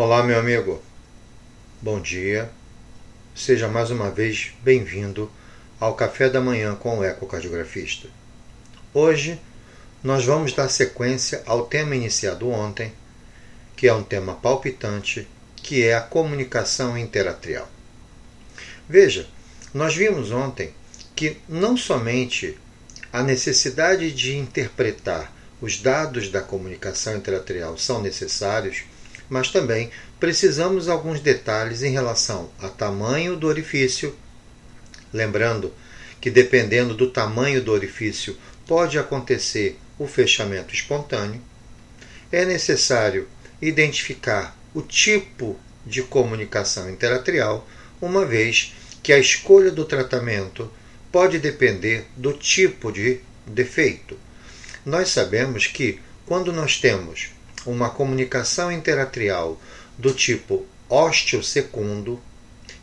Olá, meu amigo. Bom dia. Seja mais uma vez bem-vindo ao Café da Manhã com o ecocardiografista. Hoje nós vamos dar sequência ao tema iniciado ontem, que é um tema palpitante, que é a comunicação interatrial. Veja, nós vimos ontem que não somente a necessidade de interpretar os dados da comunicação interatrial são necessários, mas também precisamos alguns detalhes em relação a tamanho do orifício. Lembrando que, dependendo do tamanho do orifício, pode acontecer o fechamento espontâneo. É necessário identificar o tipo de comunicação interatrial, uma vez que a escolha do tratamento pode depender do tipo de defeito. Nós sabemos que, quando nós temos uma comunicação interatrial do tipo osteosecundo,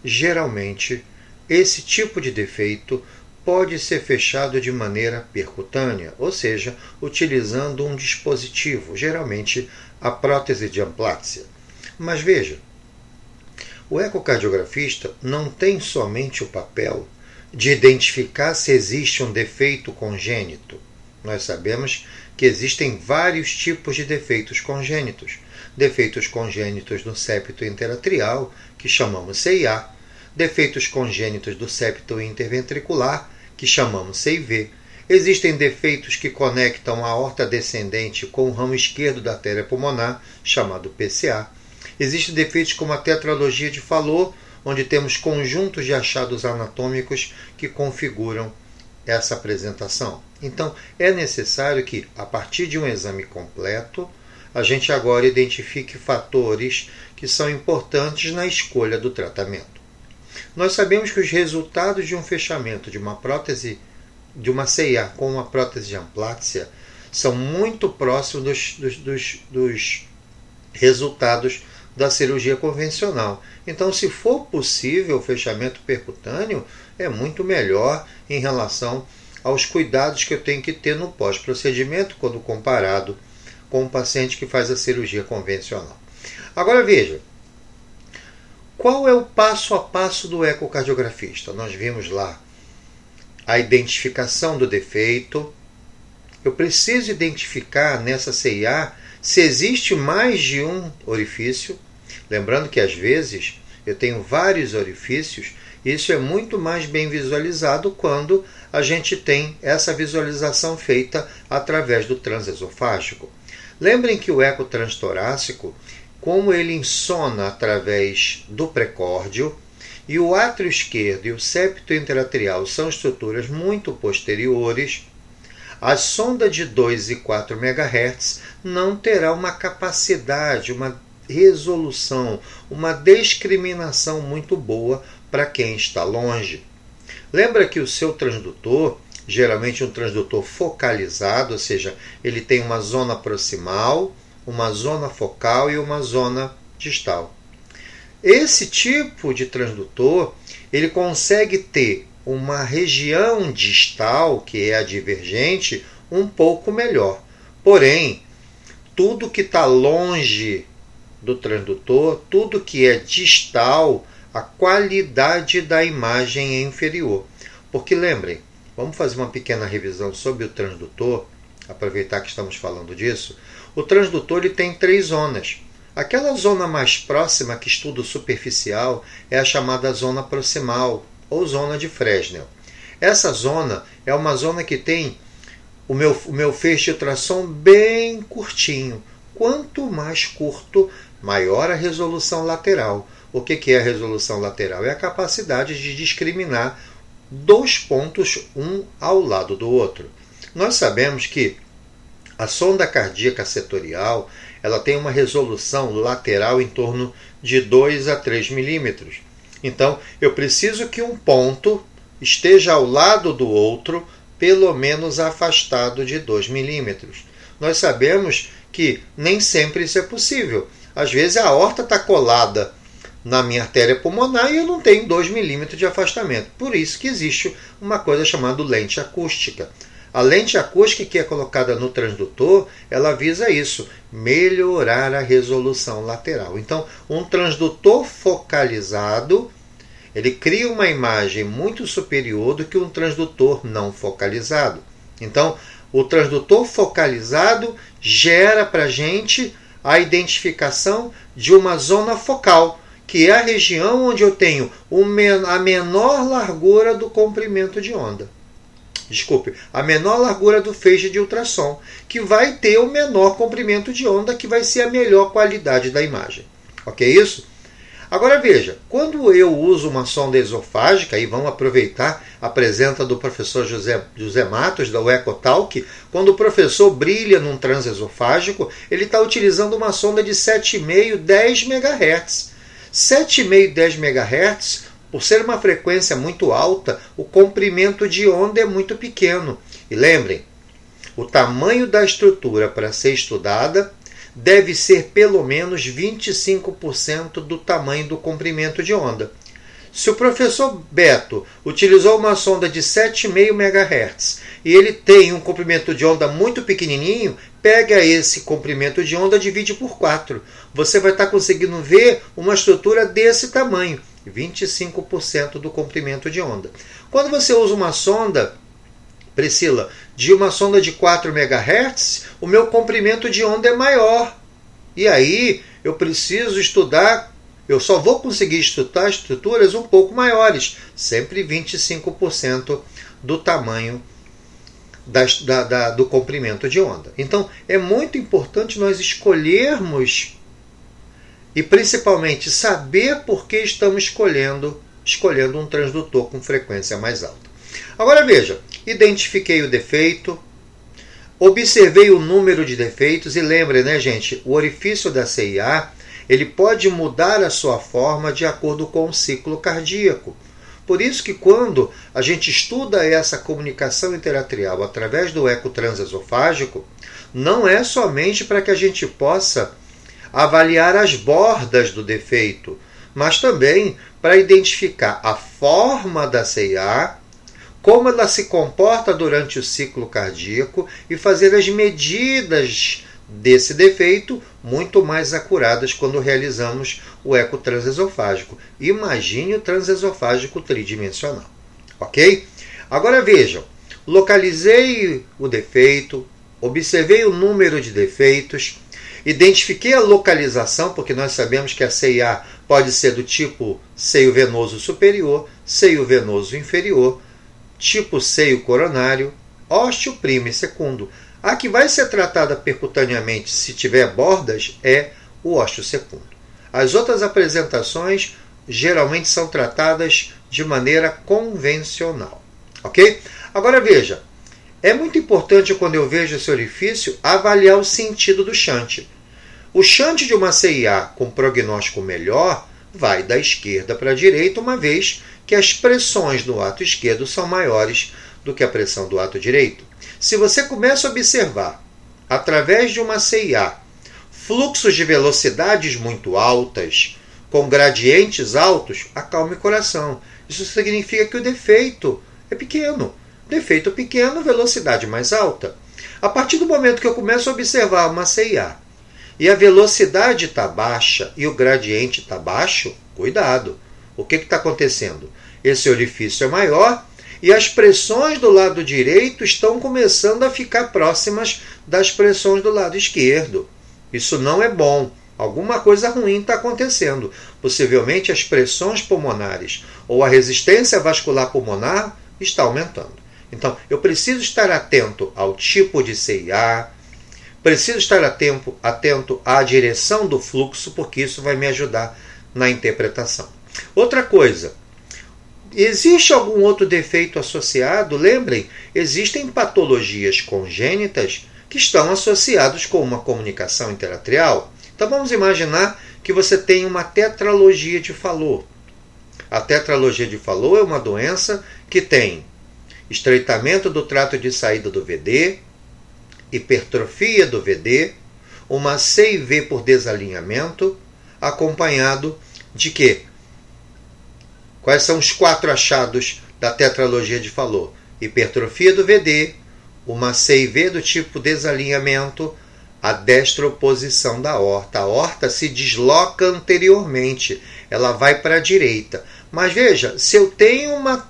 geralmente esse tipo de defeito pode ser fechado de maneira percutânea, ou seja, utilizando um dispositivo, geralmente a prótese de amplásia. Mas veja, o ecocardiografista não tem somente o papel de identificar se existe um defeito congênito. Nós sabemos que existem vários tipos de defeitos congênitos. Defeitos congênitos no septo interatrial, que chamamos CIA, defeitos congênitos do septo interventricular, que chamamos CIV. Existem defeitos que conectam a aorta descendente com o ramo esquerdo da artéria pulmonar, chamado PCA. Existem defeitos como a tetralogia de Fallot, onde temos conjuntos de achados anatômicos que configuram essa apresentação. Então, é necessário que, a partir de um exame completo, a gente agora identifique fatores que são importantes na escolha do tratamento. Nós sabemos que os resultados de um fechamento de uma prótese, de uma CIA com uma prótese de amplásia, são muito próximos dos, dos, dos, dos resultados da cirurgia convencional. Então, se for possível o fechamento percutâneo, é muito melhor em relação aos cuidados que eu tenho que ter no pós-procedimento quando comparado com o paciente que faz a cirurgia convencional. Agora veja, qual é o passo a passo do ecocardiografista? Nós vimos lá a identificação do defeito. Eu preciso identificar nessa CIA se existe mais de um orifício. Lembrando que às vezes eu tenho vários orifícios isso é muito mais bem visualizado quando a gente tem essa visualização feita através do transesofágico. Lembrem que o eco transtorácico, como ele insona através do precórdio, e o átrio esquerdo e o septo interatrial são estruturas muito posteriores, a sonda de 2 e 4 MHz não terá uma capacidade, uma resolução, uma discriminação muito boa para quem está longe. Lembra que o seu transdutor, geralmente um transdutor focalizado, ou seja, ele tem uma zona proximal, uma zona focal e uma zona distal. Esse tipo de transdutor, ele consegue ter uma região distal, que é a divergente, um pouco melhor. Porém, tudo que está longe do transdutor, tudo que é distal, a qualidade da imagem é inferior. Porque lembrem, vamos fazer uma pequena revisão sobre o transdutor, aproveitar que estamos falando disso. O transdutor ele tem três zonas. Aquela zona mais próxima que estudo superficial é a chamada zona proximal ou zona de Fresnel. Essa zona é uma zona que tem o meu, o meu feixe de ultrassom bem curtinho. Quanto mais curto, maior a resolução lateral. O que é a resolução lateral? É a capacidade de discriminar dois pontos um ao lado do outro. Nós sabemos que a sonda cardíaca setorial ela tem uma resolução lateral em torno de 2 a 3 milímetros. Então, eu preciso que um ponto esteja ao lado do outro, pelo menos afastado de 2 milímetros. Nós sabemos que nem sempre isso é possível. Às vezes a horta está colada na minha artéria pulmonar e eu não tenho 2 milímetros de afastamento. Por isso que existe uma coisa chamada lente acústica. A lente acústica que é colocada no transdutor, ela visa isso, melhorar a resolução lateral. Então, um transdutor focalizado, ele cria uma imagem muito superior do que um transdutor não focalizado. Então, o transdutor focalizado gera para a gente a identificação de uma zona focal, que é a região onde eu tenho a menor largura do comprimento de onda desculpe, a menor largura do feixe de ultrassom, que vai ter o menor comprimento de onda, que vai ser a melhor qualidade da imagem. Ok isso? Agora veja, quando eu uso uma sonda esofágica, e vamos aproveitar a presença do professor José, José Matos, da Ecotalk, quando o professor brilha num transesofágico, ele está utilizando uma sonda de 7,5, 10 MHz. 7,5, 10 MHz por ser uma frequência muito alta, o comprimento de onda é muito pequeno. E lembrem, o tamanho da estrutura para ser estudada deve ser pelo menos 25% do tamanho do comprimento de onda. Se o professor Beto utilizou uma sonda de 7,5 MHz e ele tem um comprimento de onda muito pequenininho, pega esse comprimento de onda e divide por 4. Você vai estar conseguindo ver uma estrutura desse tamanho. 25% do comprimento de onda. Quando você usa uma sonda, Priscila, de uma sonda de 4 MHz, o meu comprimento de onda é maior. E aí eu preciso estudar, eu só vou conseguir estudar estruturas um pouco maiores, sempre 25% do tamanho da, da, do comprimento de onda. Então é muito importante nós escolhermos e principalmente saber por que estamos escolhendo, escolhendo um transdutor com frequência mais alta. Agora veja, identifiquei o defeito, observei o número de defeitos e lembre, né, gente, o orifício da CIA ele pode mudar a sua forma de acordo com o ciclo cardíaco. Por isso que quando a gente estuda essa comunicação interatrial através do eco transesofágico, não é somente para que a gente possa avaliar as bordas do defeito, mas também para identificar a forma da CIA, como ela se comporta durante o ciclo cardíaco e fazer as medidas desse defeito muito mais acuradas quando realizamos o eco transesofágico. Imagine o transesofágico tridimensional, ok? Agora vejam, localizei o defeito, observei o número de defeitos, Identifiquei a localização, porque nós sabemos que a CIA pode ser do tipo seio venoso superior, seio venoso inferior, tipo seio coronário, ósteo primo e secundo. A que vai ser tratada percutaneamente se tiver bordas é o ósteo secundo. As outras apresentações geralmente são tratadas de maneira convencional. Ok? Agora veja, é muito importante quando eu vejo esse orifício avaliar o sentido do chante. O chante de uma CIA com prognóstico melhor vai da esquerda para a direita, uma vez que as pressões do ato esquerdo são maiores do que a pressão do ato direito. Se você começa a observar, através de uma CIA, fluxos de velocidades muito altas, com gradientes altos, acalme o coração. Isso significa que o defeito é pequeno. Defeito pequeno, velocidade mais alta. A partir do momento que eu começo a observar uma CIA e a velocidade está baixa e o gradiente está baixo, cuidado. O que está acontecendo? Esse orifício é maior e as pressões do lado direito estão começando a ficar próximas das pressões do lado esquerdo. Isso não é bom. Alguma coisa ruim está acontecendo. Possivelmente as pressões pulmonares ou a resistência vascular pulmonar está aumentando. Então, eu preciso estar atento ao tipo de CIA, Preciso estar atento, atento à direção do fluxo, porque isso vai me ajudar na interpretação. Outra coisa, existe algum outro defeito associado? Lembrem, existem patologias congênitas que estão associados com uma comunicação interatrial. Então vamos imaginar que você tem uma tetralogia de Fallot. A tetralogia de Fallot é uma doença que tem estreitamento do trato de saída do VD, hipertrofia do VD, uma CIV por desalinhamento, acompanhado de quê? Quais são os quatro achados da tetralogia de Fallot? Hipertrofia do VD, uma CIV do tipo desalinhamento, a destroposição da horta. A horta se desloca anteriormente, ela vai para a direita. Mas veja, se eu tenho uma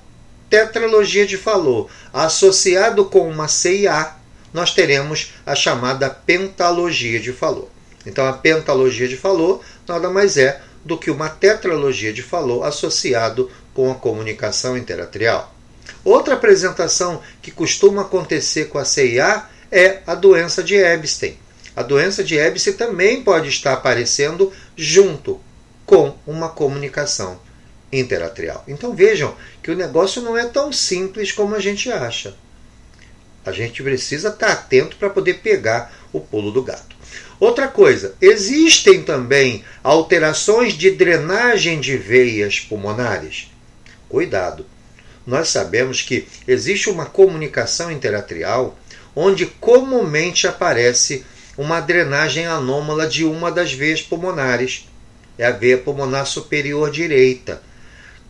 tetralogia de Fallot associado com uma CIA, nós teremos a chamada pentalogia de Fallot. Então a pentalogia de Fallot nada mais é do que uma tetralogia de Fallot associado com a comunicação interatrial. Outra apresentação que costuma acontecer com a CIA é a doença de Epstein. A doença de Epstein também pode estar aparecendo junto com uma comunicação interatrial. Então vejam que o negócio não é tão simples como a gente acha. A gente precisa estar atento para poder pegar o pulo do gato. Outra coisa, existem também alterações de drenagem de veias pulmonares. Cuidado. Nós sabemos que existe uma comunicação interatrial onde comumente aparece uma drenagem anômala de uma das veias pulmonares. É a veia pulmonar superior direita.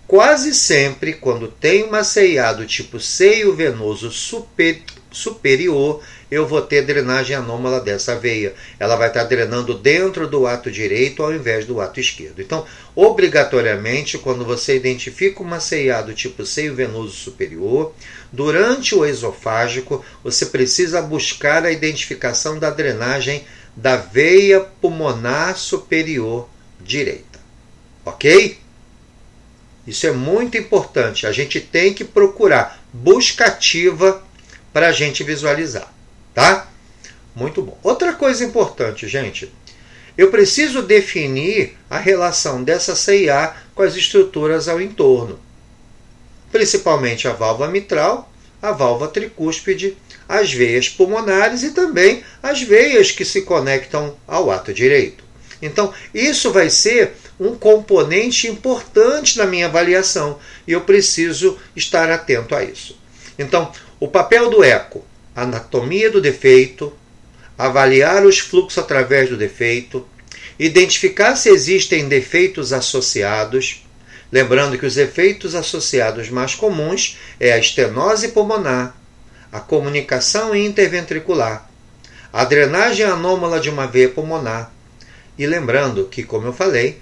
Quase sempre, quando tem uma CIA do tipo seio venoso super, superior, eu vou ter drenagem anômala dessa veia. Ela vai estar drenando dentro do ato direito ao invés do ato esquerdo. Então, obrigatoriamente, quando você identifica uma CIA do tipo seio venoso superior, durante o esofágico, você precisa buscar a identificação da drenagem da veia pulmonar superior direita. Ok? Isso é muito importante. A gente tem que procurar busca ativa para a gente visualizar, tá? Muito bom. Outra coisa importante, gente, eu preciso definir a relação dessa CIA com as estruturas ao entorno, principalmente a válvula mitral, a válvula tricúspide, as veias pulmonares e também as veias que se conectam ao ato direito. Então, isso vai ser um componente importante na minha avaliação e eu preciso estar atento a isso. Então, o papel do eco, anatomia do defeito, avaliar os fluxos através do defeito, identificar se existem defeitos associados, lembrando que os efeitos associados mais comuns é a estenose pulmonar, a comunicação interventricular, a drenagem anômala de uma veia pulmonar, e lembrando que, como eu falei,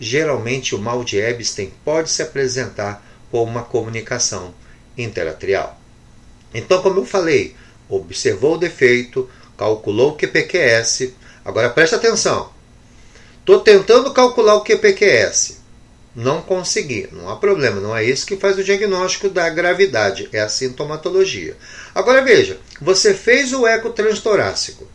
geralmente o mal de Epstein pode se apresentar como uma comunicação interatrial. Então, como eu falei, observou o defeito, calculou o QPQS. Agora preste atenção. Estou tentando calcular o QPQS. Não consegui, não há problema, não é isso que faz o diagnóstico da gravidade, é a sintomatologia. Agora veja, você fez o eco transtorácico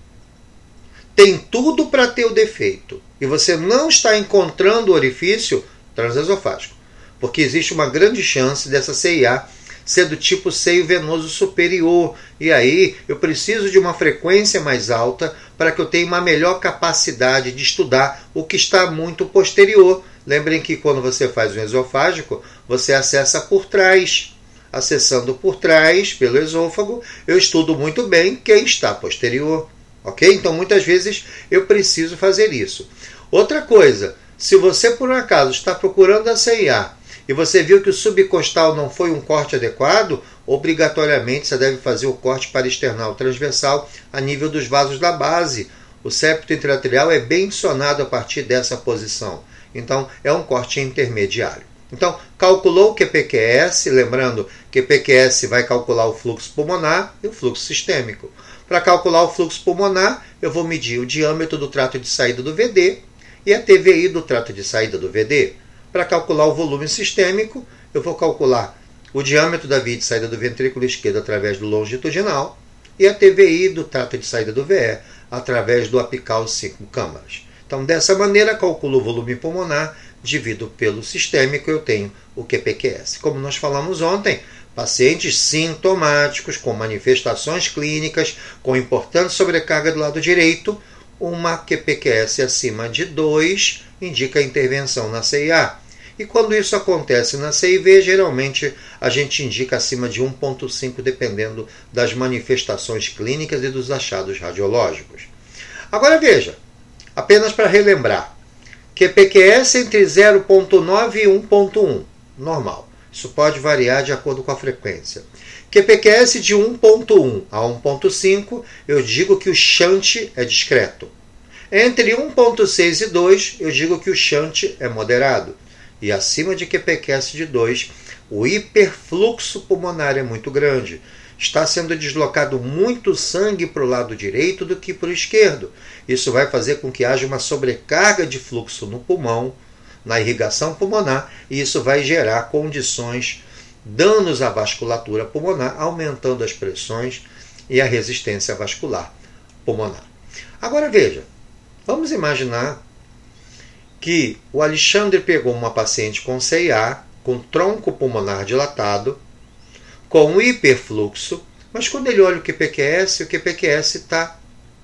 tem tudo para ter o defeito e você não está encontrando o orifício transesofágico, porque existe uma grande chance dessa CIA ser do tipo seio venoso superior, e aí eu preciso de uma frequência mais alta para que eu tenha uma melhor capacidade de estudar o que está muito posterior. Lembrem que quando você faz um esofágico, você acessa por trás. Acessando por trás, pelo esôfago, eu estudo muito bem quem está posterior. Ok? Então muitas vezes eu preciso fazer isso. Outra coisa, se você por um acaso está procurando a CIA e você viu que o subcostal não foi um corte adequado, obrigatoriamente você deve fazer o corte para external transversal a nível dos vasos da base. O septo intratrial é bencionado a partir dessa posição. Então, é um corte intermediário. Então, calculou o QPQS, lembrando que PQS vai calcular o fluxo pulmonar e o fluxo sistêmico. Para calcular o fluxo pulmonar, eu vou medir o diâmetro do trato de saída do VD e a TVI do trato de saída do VD. Para calcular o volume sistêmico, eu vou calcular o diâmetro da via de saída do ventrículo esquerdo através do longitudinal e a TVI do trato de saída do VE através do apical 5 câmaras. Então, dessa maneira, calculo o volume pulmonar, divido pelo sistêmico, eu tenho o QPQS. Como nós falamos ontem, Pacientes sintomáticos com manifestações clínicas com importante sobrecarga do lado direito, uma QPQS acima de 2 indica intervenção na CIA. E quando isso acontece na CIV, geralmente a gente indica acima de 1,5, dependendo das manifestações clínicas e dos achados radiológicos. Agora veja, apenas para relembrar: QPQS entre 0,9 e 1,1, normal. Isso pode variar de acordo com a frequência. QPQS de 1.1 a 1.5, eu digo que o shunt é discreto. Entre 1.6 e 2, eu digo que o shunt é moderado. E acima de QPQS de 2, o hiperfluxo pulmonar é muito grande. Está sendo deslocado muito sangue para o lado direito do que para o esquerdo. Isso vai fazer com que haja uma sobrecarga de fluxo no pulmão, na irrigação pulmonar, e isso vai gerar condições, danos à vasculatura pulmonar, aumentando as pressões e a resistência vascular pulmonar. Agora veja, vamos imaginar que o Alexandre pegou uma paciente com CIA, com tronco pulmonar dilatado, com hiperfluxo, mas quando ele olha o QPQS, o QPQS está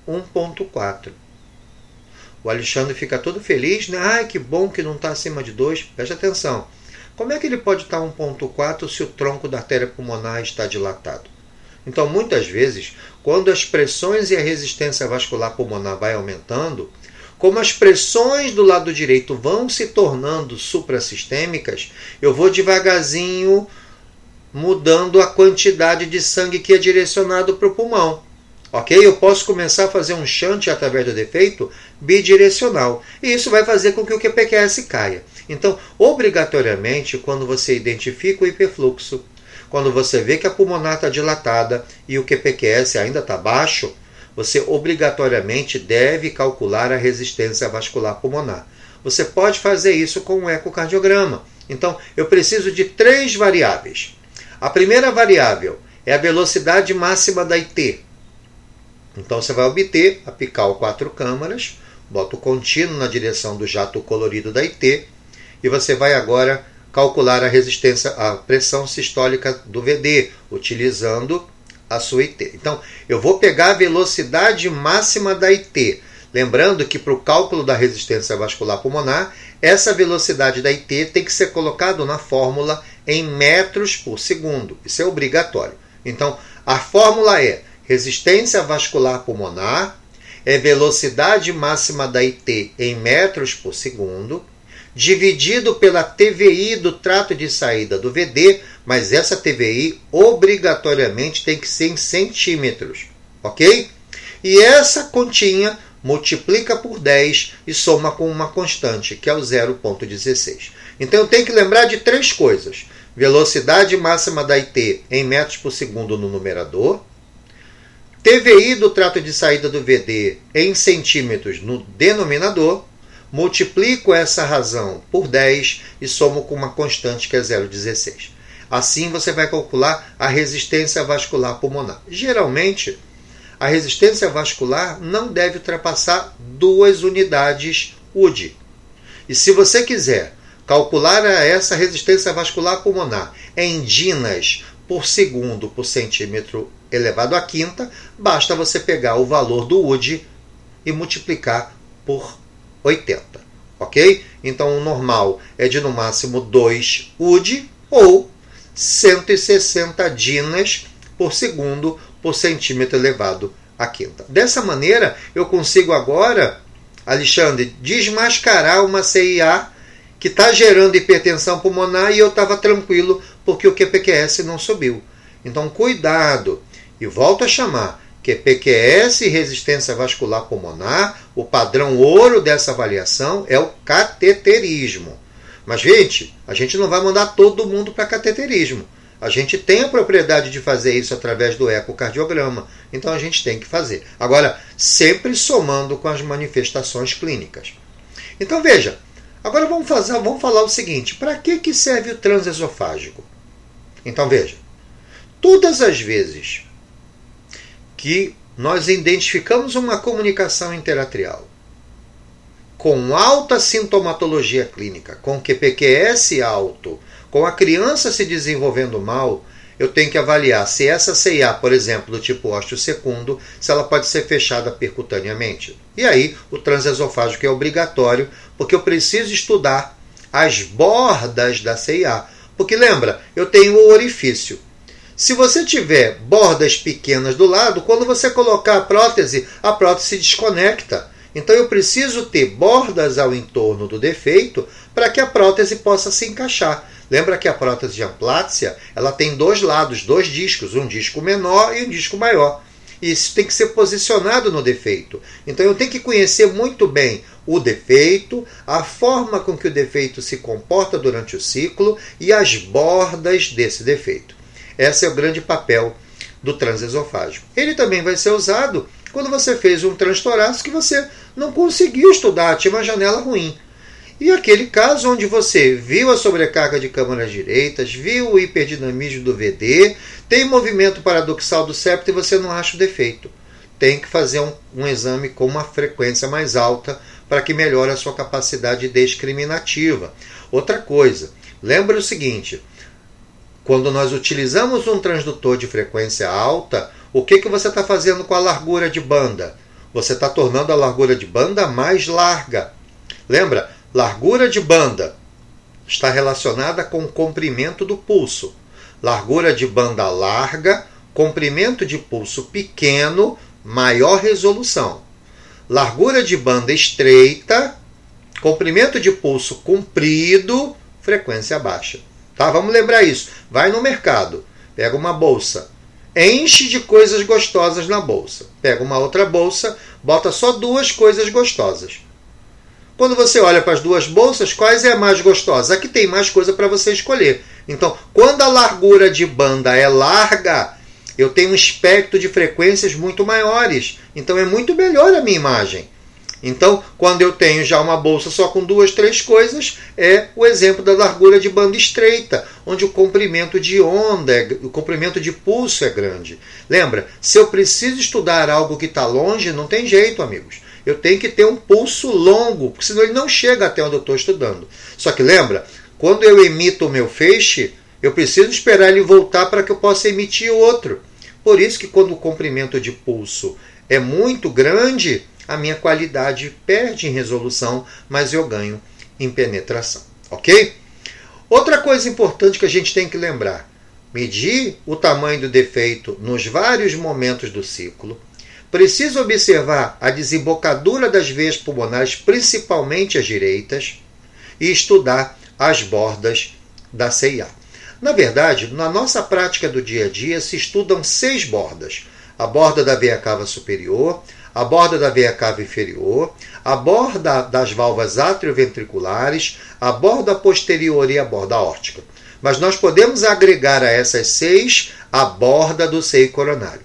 1.4. O Alexandre fica todo feliz, né? Ai, que bom que não está acima de 2. Preste atenção. Como é que ele pode estar tá 1.4 se o tronco da artéria pulmonar está dilatado? Então, muitas vezes, quando as pressões e a resistência vascular pulmonar vai aumentando, como as pressões do lado direito vão se tornando suprassistêmicas, eu vou devagarzinho mudando a quantidade de sangue que é direcionado para o pulmão. Ok? Eu posso começar a fazer um shunt através do defeito bidirecional. E isso vai fazer com que o QPQS caia. Então, obrigatoriamente, quando você identifica o hiperfluxo, quando você vê que a pulmonar está dilatada e o QPQS ainda está baixo, você obrigatoriamente deve calcular a resistência vascular pulmonar. Você pode fazer isso com um ecocardiograma. Então, eu preciso de três variáveis. A primeira variável é a velocidade máxima da IT. Então, você vai obter, apicar o quatro câmaras, bota o contínuo na direção do jato colorido da IT e você vai agora calcular a resistência, a pressão sistólica do VD, utilizando a sua IT. Então, eu vou pegar a velocidade máxima da IT. Lembrando que para o cálculo da resistência vascular pulmonar, essa velocidade da IT tem que ser colocado na fórmula em metros por segundo. Isso é obrigatório. Então, a fórmula é resistência vascular pulmonar é velocidade máxima da IT em metros por segundo dividido pela TVI do trato de saída do VD, mas essa TVI obrigatoriamente tem que ser em centímetros, ok? E essa continha multiplica por 10 e soma com uma constante, que é o 0,16. Então eu tenho que lembrar de três coisas: velocidade máxima da IT em metros por segundo no numerador, TVI do trato de saída do VD em centímetros no denominador multiplico essa razão por 10 e somo com uma constante que é 0,16. Assim você vai calcular a resistência vascular pulmonar. Geralmente, a resistência vascular não deve ultrapassar duas unidades UDI. E se você quiser calcular essa resistência vascular pulmonar em dinas por segundo por centímetro elevado à quinta, basta você pegar o valor do UDI e multiplicar por 80. Ok? Então o normal é de no máximo 2 UD ou 160 dinas por segundo por centímetro elevado à quinta. Dessa maneira, eu consigo agora, Alexandre, desmascarar uma CIA que está gerando hipertensão pulmonar e eu estava tranquilo porque o QPQS não subiu. Então, cuidado. E volto a chamar que é PQS resistência vascular pulmonar, o padrão ouro dessa avaliação é o cateterismo. Mas, gente, a gente não vai mandar todo mundo para cateterismo. A gente tem a propriedade de fazer isso através do ecocardiograma, então a gente tem que fazer. Agora, sempre somando com as manifestações clínicas. Então veja, agora vamos, fazer, vamos falar o seguinte: para que, que serve o transesofágico? Então veja, todas as vezes que nós identificamos uma comunicação interatrial com alta sintomatologia clínica, com QPQS alto, com a criança se desenvolvendo mal, eu tenho que avaliar se essa CIA, por exemplo, do tipo ósteo secundo, se ela pode ser fechada percutaneamente. E aí, o transesofágico é obrigatório, porque eu preciso estudar as bordas da CIA. Porque lembra, eu tenho o orifício. Se você tiver bordas pequenas do lado, quando você colocar a prótese, a prótese se desconecta. Então eu preciso ter bordas ao entorno do defeito para que a prótese possa se encaixar. Lembra que a prótese de amplátia ela tem dois lados, dois discos, um disco menor e um disco maior. Isso tem que ser posicionado no defeito. Então eu tenho que conhecer muito bem o defeito, a forma com que o defeito se comporta durante o ciclo e as bordas desse defeito. Esse é o grande papel do transesofágico. Ele também vai ser usado quando você fez um transtorácico que você não conseguiu estudar, tinha uma janela ruim. E aquele caso onde você viu a sobrecarga de câmaras direitas, viu o hiperdinamismo do VD, tem movimento paradoxal do septo e você não acha o defeito. Tem que fazer um, um exame com uma frequência mais alta para que melhore a sua capacidade discriminativa. Outra coisa, lembra o seguinte: quando nós utilizamos um transdutor de frequência alta, o que, que você está fazendo com a largura de banda? Você está tornando a largura de banda mais larga. Lembra? Largura de banda está relacionada com o comprimento do pulso. Largura de banda larga, comprimento de pulso pequeno, maior resolução. Largura de banda estreita, comprimento de pulso comprido, frequência baixa. Tá? Vamos lembrar isso. Vai no mercado, pega uma bolsa, enche de coisas gostosas na bolsa. Pega uma outra bolsa, bota só duas coisas gostosas. Quando você olha para as duas bolsas, quais é a mais gostosa? A que tem mais coisa para você escolher. Então, quando a largura de banda é larga, eu tenho um espectro de frequências muito maiores. Então é muito melhor a minha imagem. Então, quando eu tenho já uma bolsa só com duas, três coisas, é o exemplo da largura de banda estreita, onde o comprimento de onda, é, o comprimento de pulso é grande. Lembra, se eu preciso estudar algo que está longe, não tem jeito, amigos. Eu tenho que ter um pulso longo, porque senão ele não chega até onde eu estou estudando. Só que lembra, quando eu emito o meu feixe, eu preciso esperar ele voltar para que eu possa emitir outro. Por isso que quando o comprimento de pulso é muito grande, a minha qualidade perde em resolução, mas eu ganho em penetração. Ok? Outra coisa importante que a gente tem que lembrar: medir o tamanho do defeito nos vários momentos do ciclo. Preciso observar a desembocadura das veias pulmonares, principalmente as direitas, e estudar as bordas da CIA. Na verdade, na nossa prática do dia a dia se estudam seis bordas: a borda da veia cava superior, a borda da veia cava inferior, a borda das válvulas atrioventriculares, a borda posterior e a borda órtica. Mas nós podemos agregar a essas seis a borda do seio coronário.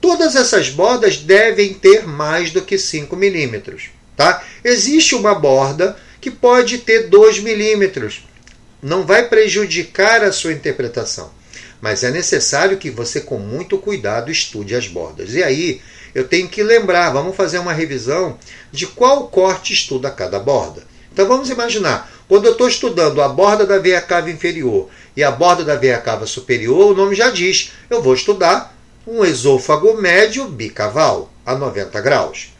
Todas essas bordas devem ter mais do que 5 milímetros. Tá? Existe uma borda que pode ter 2 milímetros. Não vai prejudicar a sua interpretação. Mas é necessário que você, com muito cuidado, estude as bordas. E aí, eu tenho que lembrar, vamos fazer uma revisão de qual corte estuda cada borda. Então vamos imaginar, quando eu estou estudando a borda da veia cava inferior e a borda da veia cava superior, o nome já diz, eu vou estudar um esôfago médio bicaval a 90 graus.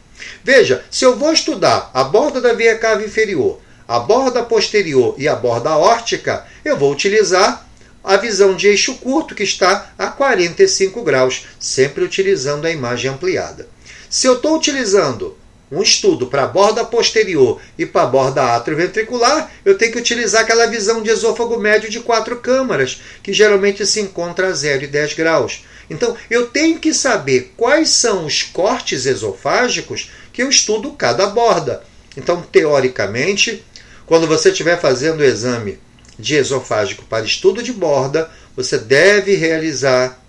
Veja, se eu vou estudar a borda da veia cava inferior, a borda posterior e a borda órtica, eu vou utilizar a visão de eixo curto, que está a 45 graus, sempre utilizando a imagem ampliada. Se eu estou utilizando um estudo para a borda posterior e para a borda atrioventricular, eu tenho que utilizar aquela visão de esôfago médio de quatro câmaras, que geralmente se encontra a 0 e 10 graus. Então, eu tenho que saber quais são os cortes esofágicos que eu estudo cada borda. Então, teoricamente, quando você estiver fazendo o exame de esofágico para estudo de borda, você deve realizar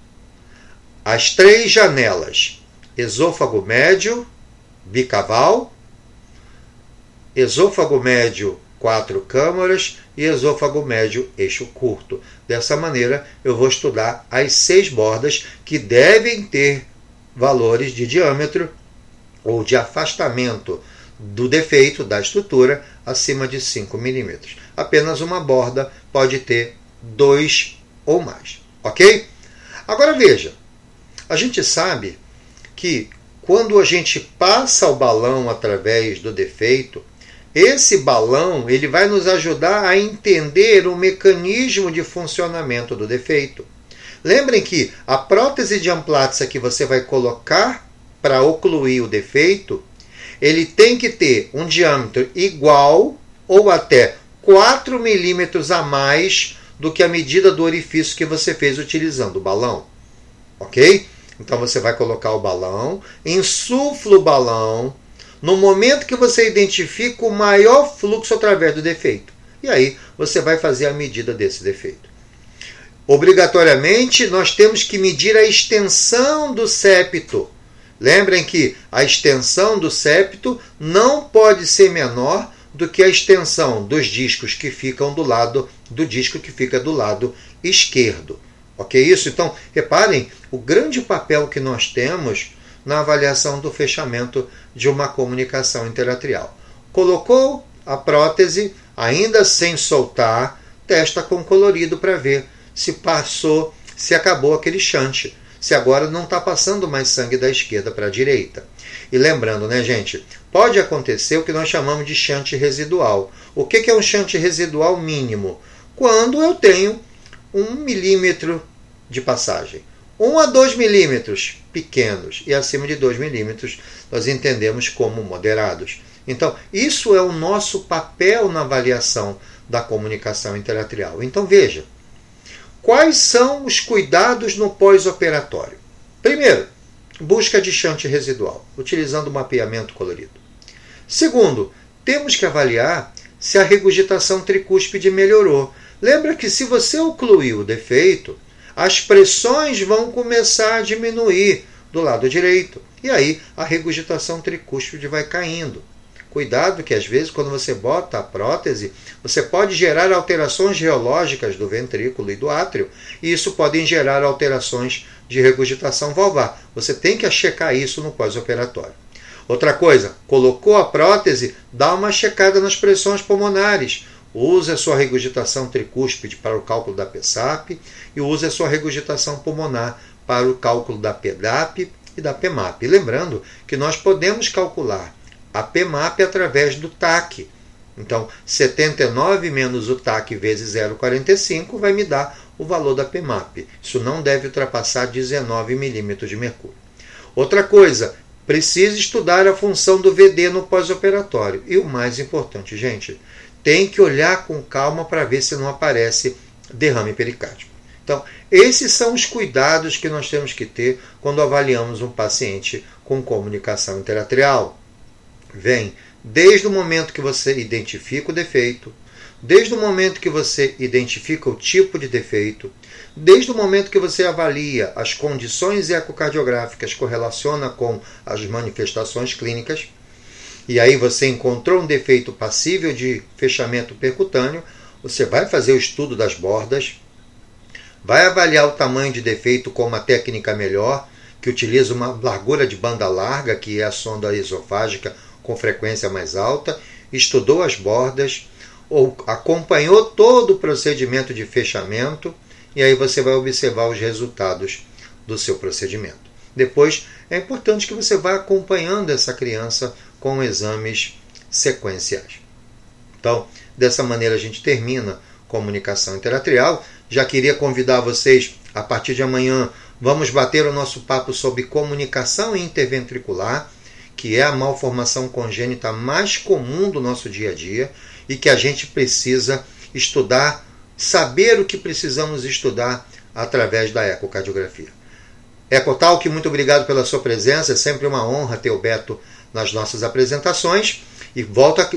as três janelas: esôfago médio, bicaval, esôfago médio, quatro câmaras. E esôfago médio, eixo curto. Dessa maneira, eu vou estudar as seis bordas que devem ter valores de diâmetro ou de afastamento do defeito da estrutura acima de 5 milímetros apenas uma borda pode ter dois ou mais. Ok? Agora veja, a gente sabe que quando a gente passa o balão através do defeito, esse balão ele vai nos ajudar a entender o mecanismo de funcionamento do defeito. Lembrem que a prótese de amplátia que você vai colocar para ocluir o defeito, ele tem que ter um diâmetro igual ou até 4 milímetros a mais do que a medida do orifício que você fez utilizando o balão. Ok? Então você vai colocar o balão, insufla o balão, no momento que você identifica o maior fluxo através do defeito. E aí você vai fazer a medida desse defeito. Obrigatoriamente, nós temos que medir a extensão do septo. Lembrem que a extensão do septo não pode ser menor do que a extensão dos discos que ficam do lado do disco que fica do lado esquerdo. Ok? Isso? Então, reparem o grande papel que nós temos na avaliação do fechamento de uma comunicação interatrial. Colocou a prótese, ainda sem soltar, testa com colorido para ver se passou, se acabou aquele chante, se agora não está passando mais sangue da esquerda para a direita. E lembrando, né, gente, pode acontecer o que nós chamamos de chante residual. O que é um chante residual mínimo? Quando eu tenho um milímetro de passagem. 1 a 2 milímetros pequenos e acima de 2 milímetros nós entendemos como moderados. Então, isso é o nosso papel na avaliação da comunicação interatrial. Então, veja, quais são os cuidados no pós-operatório? Primeiro, busca de chante residual, utilizando mapeamento colorido. Segundo, temos que avaliar se a regurgitação tricúspide melhorou. Lembra que se você ocluiu o defeito, as pressões vão começar a diminuir do lado direito. E aí a regurgitação tricúspide vai caindo. Cuidado que às vezes quando você bota a prótese, você pode gerar alterações geológicas do ventrículo e do átrio, e isso pode gerar alterações de regurgitação valvar. Você tem que checar isso no pós-operatório. Outra coisa, colocou a prótese, dá uma checada nas pressões pulmonares. Use a sua regurgitação tricúspide para o cálculo da PSAP e use a sua regurgitação pulmonar para o cálculo da PEDAP e da PEMAP. Lembrando que nós podemos calcular a PEMAP através do TAC. Então, 79 menos o TAC vezes 0,45 vai me dar o valor da PEMAP. Isso não deve ultrapassar 19 milímetros de mercúrio. Outra coisa, precisa estudar a função do VD no pós-operatório. E o mais importante, gente, tem que olhar com calma para ver se não aparece derrame pericárdico. Então, esses são os cuidados que nós temos que ter quando avaliamos um paciente com comunicação interatrial. Vem desde o momento que você identifica o defeito, desde o momento que você identifica o tipo de defeito, desde o momento que você avalia as condições ecocardiográficas correlaciona com as manifestações clínicas, e aí você encontrou um defeito passível de fechamento percutâneo, você vai fazer o estudo das bordas, vai avaliar o tamanho de defeito com uma técnica melhor, que utiliza uma largura de banda larga, que é a sonda esofágica com frequência mais alta, estudou as bordas, ou acompanhou todo o procedimento de fechamento, e aí você vai observar os resultados do seu procedimento. Depois, é importante que você vá acompanhando essa criança com exames sequenciais. Então, dessa maneira a gente termina comunicação interatrial já queria convidar vocês, a partir de amanhã, vamos bater o nosso papo sobre comunicação interventricular, que é a malformação congênita mais comum do nosso dia a dia e que a gente precisa estudar, saber o que precisamos estudar através da ecocardiografia. Ecotalk, muito obrigado pela sua presença, é sempre uma honra ter o Beto nas nossas apresentações e volto a,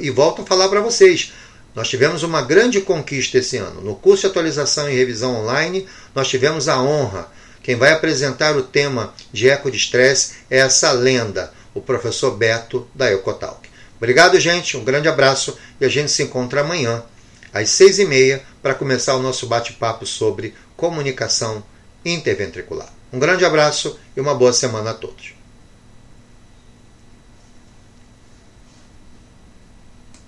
e volto a falar para vocês. Nós tivemos uma grande conquista esse ano. No curso de atualização e revisão online, nós tivemos a honra. Quem vai apresentar o tema de eco de estresse é essa lenda, o professor Beto da Ecotalk. Obrigado, gente. Um grande abraço e a gente se encontra amanhã, às seis e meia, para começar o nosso bate-papo sobre comunicação interventricular. Um grande abraço e uma boa semana a todos.